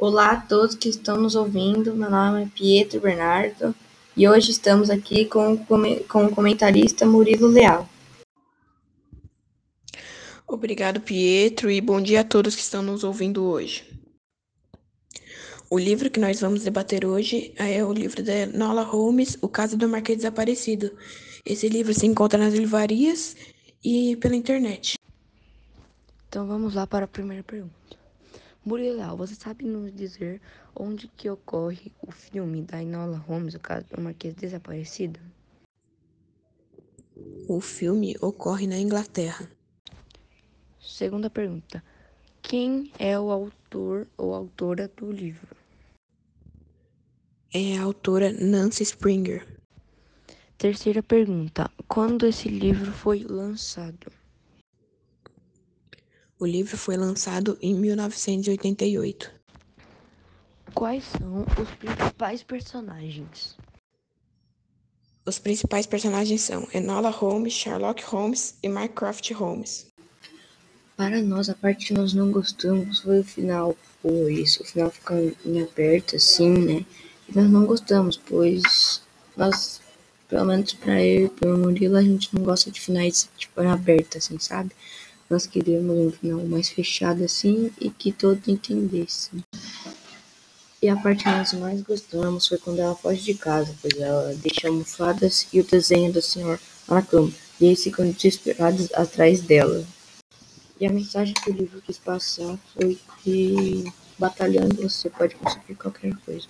Olá a todos que estão nos ouvindo. Meu nome é Pietro Bernardo e hoje estamos aqui com, com o comentarista Murilo Leal. Obrigado, Pietro, e bom dia a todos que estão nos ouvindo hoje. O livro que nós vamos debater hoje é o livro da Nola Holmes, O Caso do Marquês Desaparecido. Esse livro se encontra nas livrarias e pela internet. Então vamos lá para a primeira pergunta. Muriel, você sabe nos dizer onde que ocorre o filme da Enola Holmes, o caso do Marquês Desaparecido? O filme ocorre na Inglaterra. Segunda pergunta. Quem é o autor ou autora do livro? É a autora Nancy Springer. Terceira pergunta. Quando esse livro foi lançado? O livro foi lançado em 1988. Quais são os principais personagens? Os principais personagens são Enola Holmes, Sherlock Holmes e Mycroft Holmes. Para nós, a parte que nós não gostamos foi o final, pois o final fica em aberto assim, né? E nós não gostamos, pois nós, pelo menos para eu e para o Murilo, a gente não gosta de finais tipo em aberto, assim, sabe? Nós queríamos um final mais fechado assim e que todos entendessem. E a parte que nós mais gostamos foi quando ela foge de casa, pois ela deixa almofadas e o desenho do senhor na cama, e eles ficam desesperados atrás dela. E a mensagem que o livro quis passar foi que batalhando você pode conseguir qualquer coisa.